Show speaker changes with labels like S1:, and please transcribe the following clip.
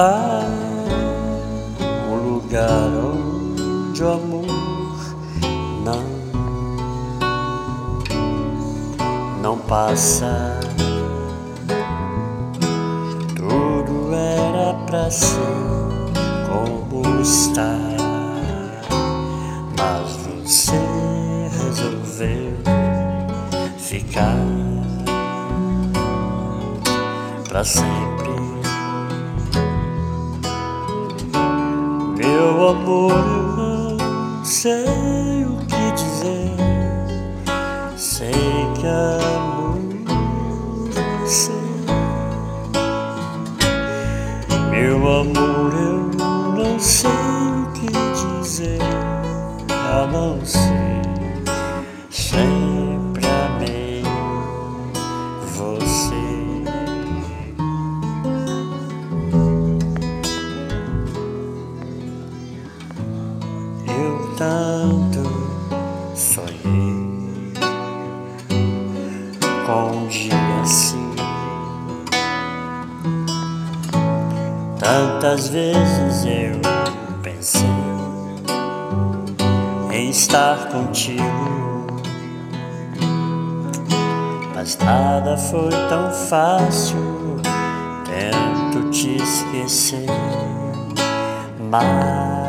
S1: Há um lugar onde o amor não, não passa. Tudo era pra ser como está, mas você resolveu ficar pra sempre. Meu amor, eu não sei o que dizer. Sei que amo você. Meu amor, eu não sei o que dizer. A não ser sempre Eu tanto sonhei com um dia assim. Tantas vezes eu pensei em estar contigo, mas nada foi tão fácil. Tento te esquecer, mas